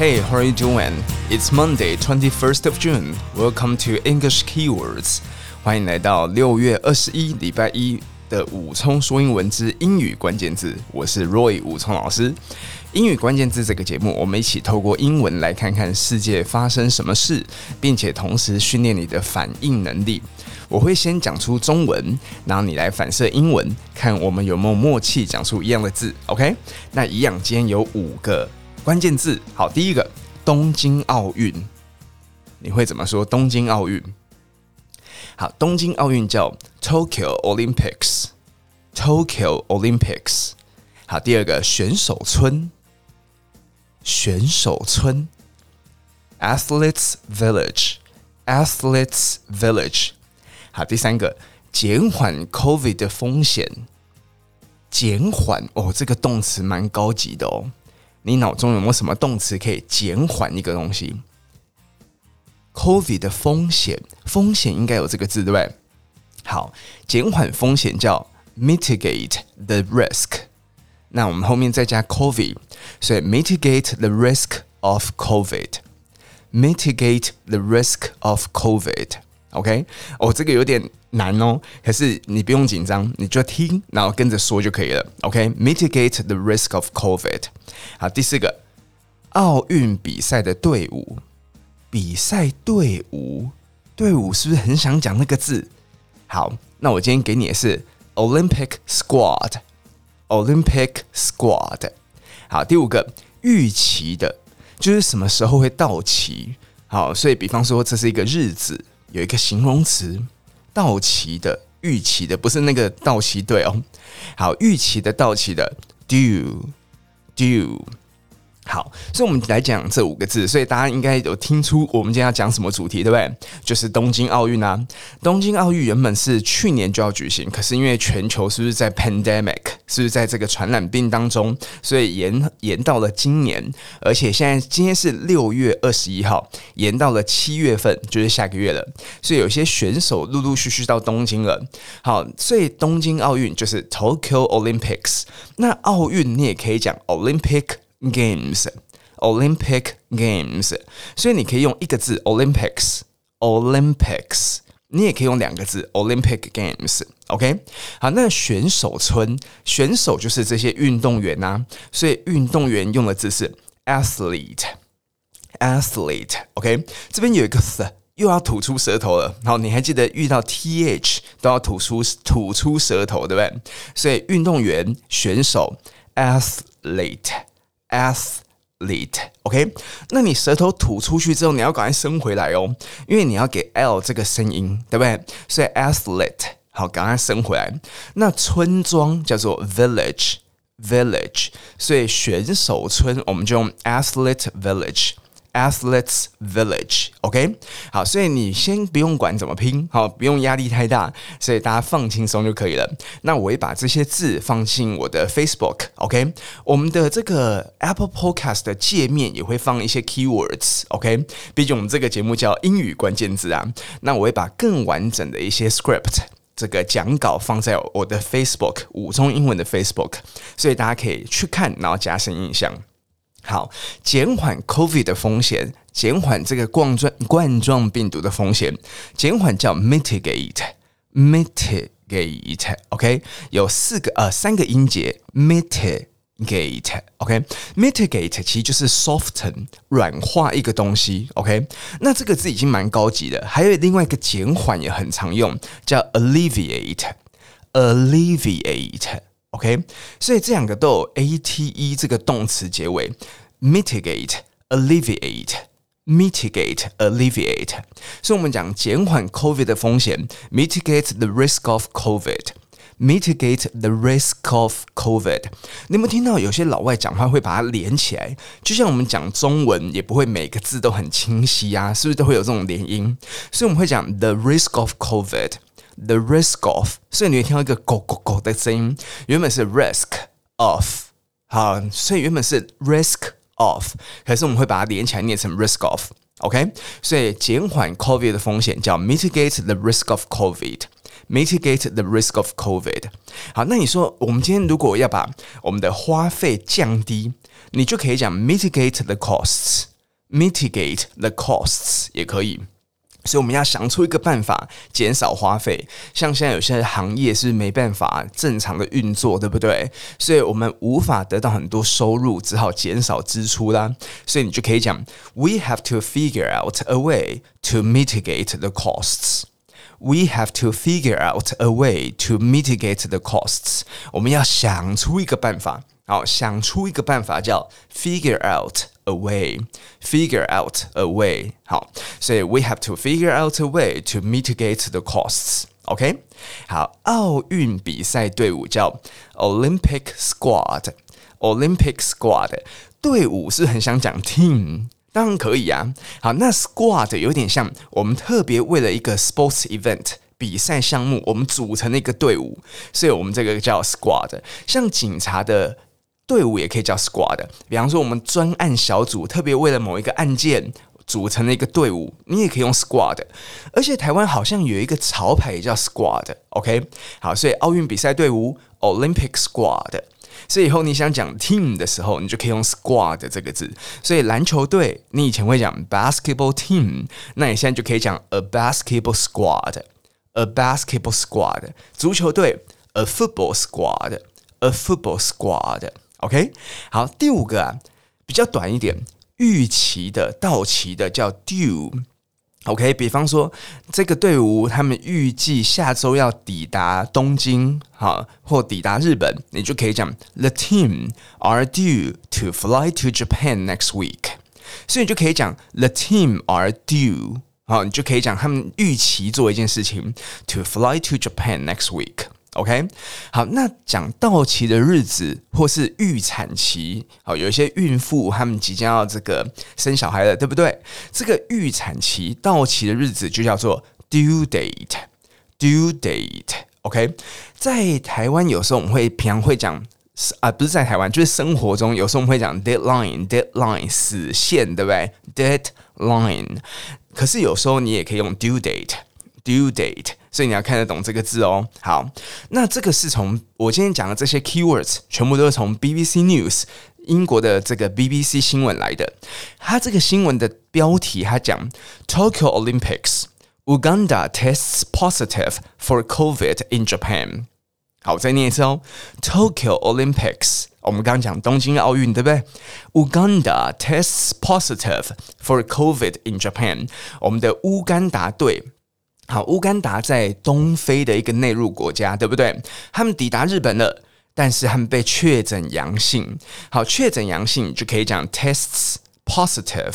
Hey, how are you doing? It's Monday, 21st of June. Welcome to English Keywords. 欢迎来到六月二十一礼拜一的武聪说英文之英语关键字。我是 Roy 武聪老师。英语关键字这个节目，我们一起透过英文来看看世界发生什么事，并且同时训练你的反应能力。我会先讲出中文，然后你来反射英文，看我们有没有默契讲出一样的字。OK？那一样，今天有五个。关键字好，第一个东京奥运，你会怎么说？东京奥运好，东京奥运叫 Tokyo Olympics，Tokyo Olympics 好。第二个选手村，选手村 Athletes Village，Athletes Village 好。第三个减缓 COVID 的风险，减缓哦，这个动词蛮高级的哦。你脑中有没有什么动词可以减缓一个东西？COVID 的风险，风险应该有这个字对不对？好，减缓风险叫 mitigate the risk。那我们后面再加 COVID，所以 mitigate the risk of COVID，mitigate the risk of COVID。OK，哦，这个有点难哦，可是你不用紧张，你就听，然后跟着说就可以了。OK，mitigate the risk of COVID。好，第四个，奥运比赛的队伍，比赛队伍，队伍是不是很想讲那个字？好，那我今天给你的是 Olympic Squad，Olympic Squad。好，第五个，预期的，就是什么时候会到期？好，所以比方说这是一个日子。有一个形容词，到期的、预期的，不是那个到期队哦。好，预期的、到期的，due，due。好，所以我们来讲这五个字，所以大家应该有听出我们今天要讲什么主题，对不对？就是东京奥运啊！东京奥运原本是去年就要举行，可是因为全球是不是在 pandemic，是不是在这个传染病当中，所以延延到了今年，而且现在今天是六月二十一号，延到了七月份，就是下个月了。所以有些选手陆陆续续到东京了。好，所以东京奥运就是 Tokyo Olympics。那奥运你也可以讲 Olympic。Games，Olympic Games，所以你可以用一个字 Olympics，Olympics，你也可以用两个字 Olympic Games，OK？好，那选手村，选手就是这些运动员呐，所以运动员用的字是 athlete，athlete，OK？这边有一个词又要吐出舌头了。好，你还记得遇到 th 都要吐出吐出舌头，对不对？所以运动员、选手 athlete。Athlete，OK，那你舌头吐出去之后，你要赶快伸回来哦，因为你要给 L 这个声音，对不对？所以 Athlete，好，赶快伸回来。那村庄叫做 Village，Village，所以选手村我们就用 Athlete Village。Athletes Village，OK，好，所以你先不用管怎么拼，好，不用压力太大，所以大家放轻松就可以了。那我会把这些字放进我的 Facebook，OK，我们的这个 Apple Podcast 的界面也会放一些 Keywords，OK 毕竟我们这个节目叫英语关键字啊。那我会把更完整的一些 script 这个讲稿放在我的 Facebook 五中英文的 Facebook，所以大家可以去看，然后加深印象。好，减缓 COVID 的风险，减缓这个冠状冠状病毒的风险，减缓叫 mitigate，mitigate，OK，、有四个呃三个音节，mitigate，OK，mitigate、其实就是 soften 软化一个东西，OK，那这个字已经蛮高级的，还有另外一个减缓也很常用，叫 alleviate，alleviate。OK，所以这两个都有 ate 这个动词结尾，mitigate、alleviate、mitigate、alleviate。所以我们讲减缓 COVID 的风险，mitigate the risk of COVID，mitigate the risk of COVID。你有没有听到有些老外讲话会把它连起来？就像我们讲中文也不会每个字都很清晰啊，是不是都会有这种连音？所以我们会讲 the risk of COVID。The risk of，所以你会听到一个“狗狗狗”的声音，原本是 risk of，好，所以原本是 risk Off，可是我们会把它连起来念成 risk of，OK？所以减缓 COVID 的风险叫 mitigate the risk of COVID，mitigate the risk of COVID。好，那你说我们今天如果要把我们的花费降低，你就可以讲 mitigate the costs。mitigate the costs 也可以。所以我们要想出一个办法减少花费，像现在有些行业是没办法正常的运作，对不对？所以我们无法得到很多收入，只好减少支出啦。所以你就可以讲：We have to figure out a way to mitigate the costs. We have to figure out a way to mitigate the costs. 我们要想出一个办法，好，想出一个办法叫 figure out。A way, figure out a way。好，所以 we have to figure out a way to mitigate the costs。OK，好，奥运比赛队伍叫 Olympic Squad。Olympic Squad 队伍是很想讲 team，当然可以啊。好，那 Squad 有点像我们特别为了一个 sports event 比赛项目，我们组成的一个队伍，所以我们这个叫 Squad。像警察的。 队伍也可以叫 squad，比方说我们专案小组特别为了某一个案件组成了一个队伍，你也可以用 squad。而且台湾好像有一个潮牌也叫 squad，OK？好，所以奥运比赛队伍 Olympic squad。所以以后你想讲 team 的时候，你就可以用 squad 这个字。所以篮球队你以前会讲 basketball team，那你现在就可以讲 a basketball squad，a basketball squad。足球队 a football squad，a football squad。OK，好，第五个啊，比较短一点，预期的到期的叫 due。OK，比方说这个队伍他们预计下周要抵达东京，哈，或抵达日本，你就可以讲 The team are due to fly to Japan next week。所以你就可以讲 The team are due，好，你就可以讲他们预期做一件事情 to fly to Japan next week。OK，好，那讲到期的日子或是预产期，好，有一些孕妇她们即将要这个生小孩了，对不对？这个预产期到期的日子就叫做 due date，due date。OK，在台湾有时候我们会平常会讲啊，不是在台湾，就是生活中有时候我们会讲 deadline，deadline 死线，对不对？deadline，可是有时候你也可以用 due date，due date。所以你要看得懂这个字哦。好，那这个是从我今天讲的这些 keywords，全部都是从 BBC News 英国的这个 BBC 新闻来的。它这个新闻的标题，它讲 Tokyo Olympics，Uganda tests positive for COVID in Japan。好，我再念一次哦，Tokyo Olympics，我们刚刚讲东京奥运，对不对？Uganda tests positive for COVID in Japan。我们的乌干达队。好，乌干达在东非的一个内陆国家，对不对？他们抵达日本了，但是他们被确诊阳性。好，确诊阳性就可以讲 tests positive。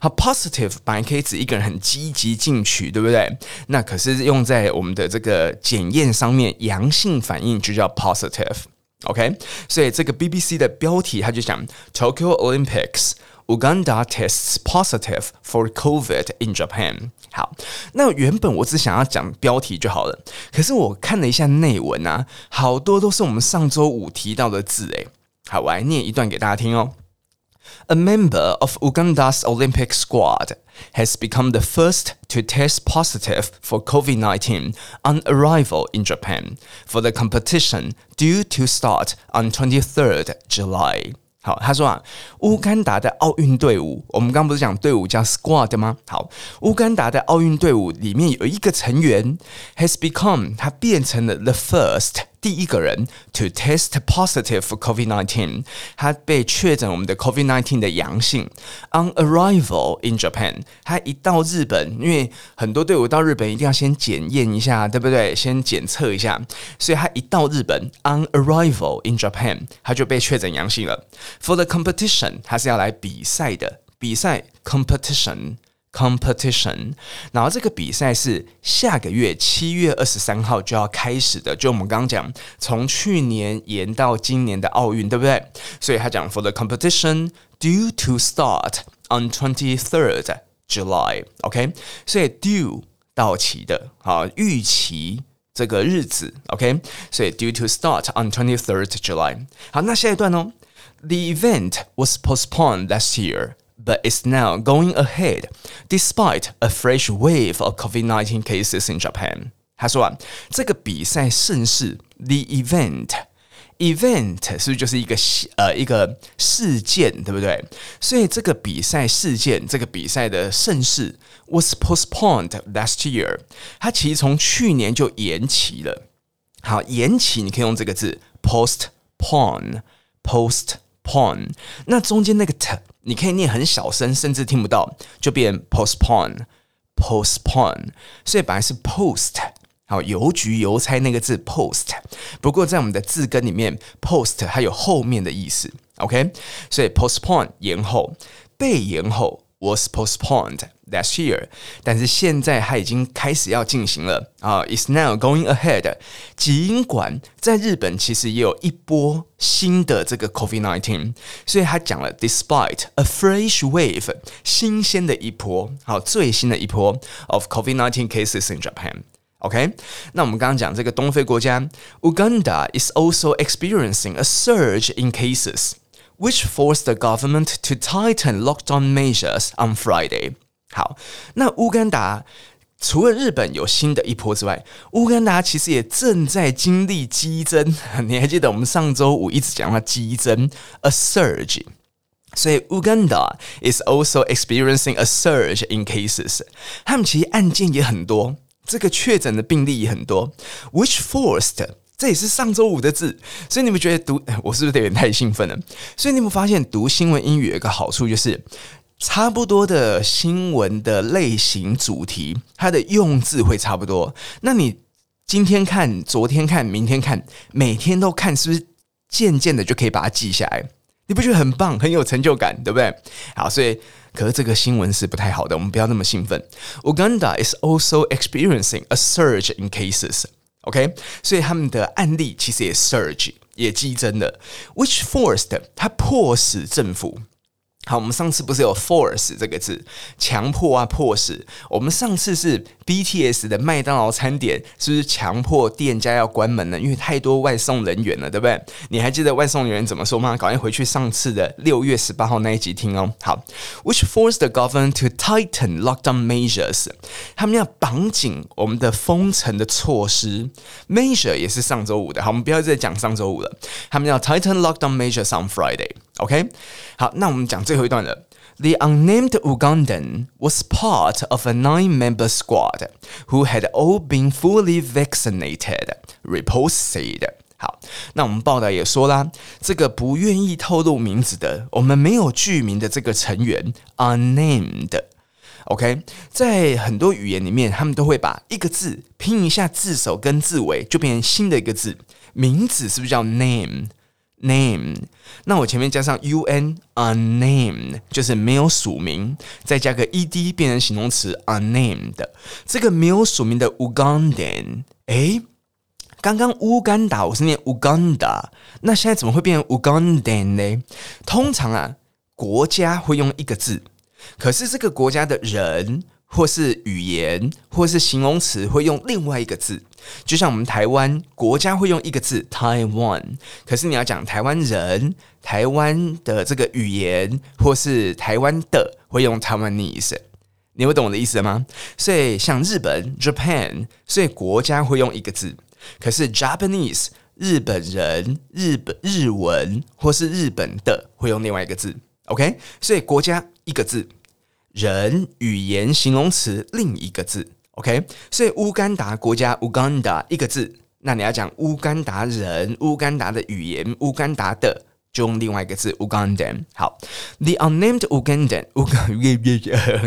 好，positive 本来可以指一个人很积极进取，对不对？那可是用在我们的这个检验上面，阳性反应就叫 positive。OK，所以这个 BBC 的标题他就讲 Tokyo Olympics。Uganda tests positive for COVID in Japan。好，那原本我只想要讲标题就好了，可是我看了一下内文啊，好多都是我们上周五提到的字诶。好，我来念一段给大家听哦。A member of Uganda's Olympic squad has become the first to test positive for COVID-19 on arrival in Japan for the competition due to start on 23rd July. 好，他说啊，乌干达的奥运队伍，我们刚刚不是讲队伍叫 squad 吗？好，乌干达的奥运队伍里面有一个成员 has become，他变成了 the first。第一个人 to test positive for COVID-19，他被确诊我们的 COVID-19 的阳性。On arrival in Japan，他一到日本，因为很多队伍到日本一定要先检验一下，对不对？先检测一下，所以他一到日本，on arrival in Japan，他就被确诊阳性了。For the competition，他是要来比赛的，比赛 competition。Competition，然后这个比赛是下个月七月二十三号就要开始的，就我们刚刚讲，从去年延到今年的奥运，对不对？所以他讲 For the competition due to start on twenty third July，OK？所以 due 到期的，好，预期这个日子，OK？所以 due to start on twenty third July。好，那下一段哦，The event was postponed last year。 But it's now going ahead, despite a fresh wave of COVID-19 cases in Japan. 他说啊，这个比赛盛事，the event event 是不是就是一个呃一个事件，对不对？所以这个比赛事件，这个比赛的盛事 was postponed last year。它其实从去年就延期了。好，延期你可以用这个字 postpone，postpone。那中间那个 t 你可以念很小声，甚至听不到，就变 postpone，postpone。所以本来是 post。好，邮局邮差那个字 post，不过在我们的字根里面，post 它有后面的意思，OK？所以 postpone 延后，被延后 was postponed last year，但是现在它已经开始要进行了啊、uh,，is now going ahead。尽管在日本其实也有一波新的这个 COVID-19，所以他讲了 despite a fresh wave，新鲜的一波，好，最新的一波 of COVID-19 cases in Japan。OK，那我们刚刚讲这个东非国家 Uganda is also experiencing a surge in cases, which forced the government to tighten lockdown measures on Friday。好，那乌干达除了日本有新的一波之外，乌干达其实也正在经历激增。你还记得我们上周五一直讲到激增 a surge，所以 Uganda is also experiencing a surge in cases。他们其实案件也很多。这个确诊的病例也很多，which forced 这也是上周五的字，所以你们觉得读 我是不是有点太兴奋了？所以你们发现读新闻英语有一个好处，就是差不多的新闻的类型主题，它的用字会差不多。那你今天看，昨天看，明天看，每天都看，是不是渐渐的就可以把它记下来？你不觉得很棒，很有成就感，对不对？好，所以。可是这个新闻是不太好的，我们不要那么兴奋。Uganda is also experiencing a surge in cases. OK，所以他们的案例其实也 surge 也激增了，which forced 它迫使政府。好，我们上次不是有 force 这个字，强迫啊，迫使。我们上次是 BTS 的麦当劳餐点，是不是强迫店家要关门呢？因为太多外送人员了，对不对？你还记得外送人员怎么说吗？赶快回去上次的六月十八号那一集听哦。好，which forced the government to tighten lockdown measures，他们要绑紧我们的封城的措施。Measure 也是上周五的，好，我们不要再讲上周五了。他们要 tighten lockdown measures on Friday。OK，好，那我们讲最后一段了。The unnamed Ugandan was part of a nine-member squad who had all been fully vaccinated. Reports said. 好，那我们报道也说啦，这个不愿意透露名字的，我们没有具名的这个成员 unnamed。OK，在很多语言里面，他们都会把一个字拼一下字首跟字尾，就变成新的一个字。名字是不是叫 name？Name，那我前面加上 un unnamed 就是没有署名，再加个 ed 变成形容词 unnamed。这个没有署名的 Ugandan，诶，刚刚乌干达我是念 Uganda，那现在怎么会变成 Ugandan 呢？通常啊，国家会用一个字，可是这个国家的人。或是语言，或是形容词会用另外一个字，就像我们台湾国家会用一个字 Taiwan，可是你要讲台湾人、台湾的这个语言，或是台湾的会用 Taiwanese，你会懂我的意思吗？所以像日本 Japan，所以国家会用一个字，可是 Japanese 日本人、日本日文或是日本的会用另外一个字，OK？所以国家一个字。人语言形容词另一个字，OK，所以乌干达国家 Uganda 一个字，那你要讲乌干达人、乌干达的语言、乌干达的，就用另外一个字 Ugandan。好，The unnamed Ugandan，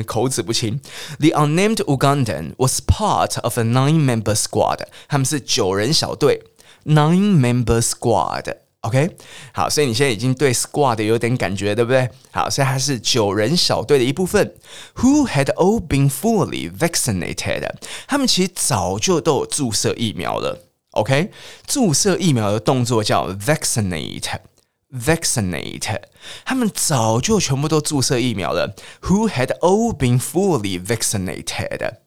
口齿不清。The unnamed Ugandan was part of a nine-member squad，他们是九人小队，nine-member squad。OK，好，所以你现在已经对 squad 有点感觉，对不对？好，所以它是九人小队的一部分。Who had all been fully vaccinated？他们其实早就都有注射疫苗了。OK，注射疫苗的动作叫 vaccinate，vaccinate。他们早就全部都注射疫苗了。Who had all been fully vaccinated？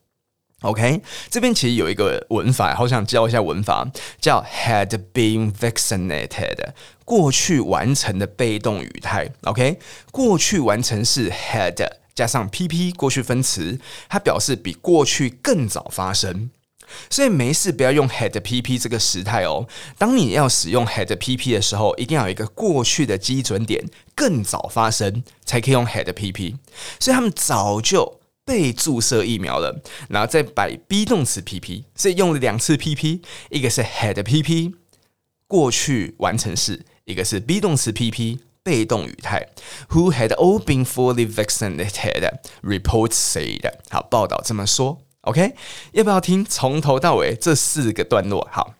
OK，这边其实有一个文法，好想教一下文法，叫 had been vaccinated，过去完成的被动语态。OK，过去完成式 had 加上 PP 过去分词，它表示比过去更早发生。所以没事不要用 had pp 这个时态哦。当你要使用 had pp 的时候，一定要有一个过去的基准点，更早发生才可以用 had pp。所以他们早就被注射疫苗了，然后再摆 be 动词 pp，所以用了两次 pp，一个是 had pp 过去完成式，一个是 be 动词 pp 被动语态。Who had all been fully vaccinated？Reports said。好，报道这么说。OK，要不要听从头到尾这四个段落？好，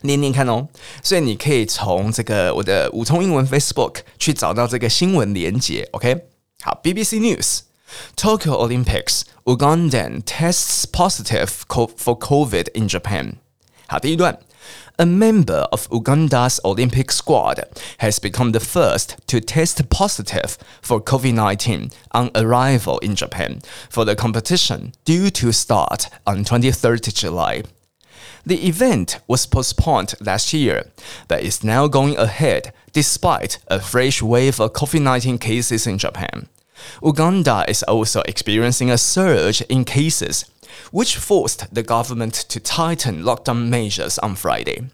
念念看哦。所以你可以从这个我的五通英文 Facebook 去找到这个新闻连结。OK，好，BBC News News，Tokyo Olympics Ugandan tests positive for COVID in Japan。好，第一段。A member of Uganda's Olympic squad has become the first to test positive for COVID-19 on arrival in Japan for the competition due to start on 23rd July. The event was postponed last year, but is now going ahead despite a fresh wave of COVID-19 cases in Japan. Uganda is also experiencing a surge in cases which forced the government to tighten lockdown measures on Friday.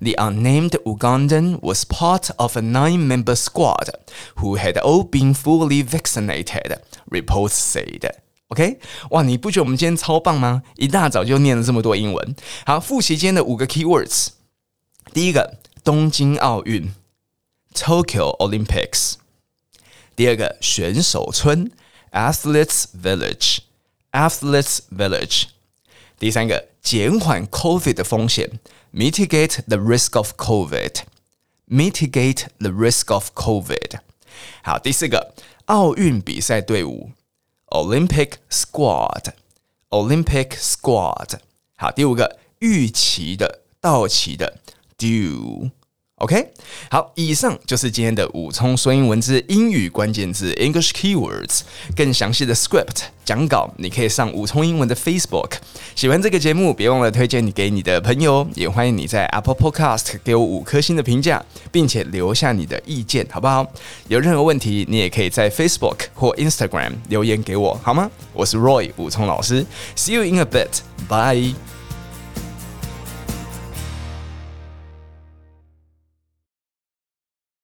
The unnamed Ugandan was part of a nine member squad who had all been fully vaccinated, reports said. OK，哇，你不觉得我们今天超棒吗？一大早就念了这么多英文。好，复习今天的五个 keywords。第一个，东京奥运 （Tokyo Olympics）。 第二个，选手村 （Athletes Village）。Athletes Village。第三个，减缓 COVID 的风险，mitigate the risk of COVID。mitigate the risk of COVID。好，第四个，奥运比赛队伍，Olympic Squad。Olympic Squad。好，第五个，预期的、到期的，due。OK，好，以上就是今天的武聪说英文之英语关键字 English Keywords，更详细的 script 讲稿，你可以上武聪英文的 Facebook。喜欢这个节目，别忘了推荐你给你的朋友，也欢迎你在 Apple Podcast 给我五颗星的评价，并且留下你的意见，好不好？有任何问题，你也可以在 Facebook 或 Instagram 留言给我，好吗？我是 Roy 武聪老师，See you in a bit，bye。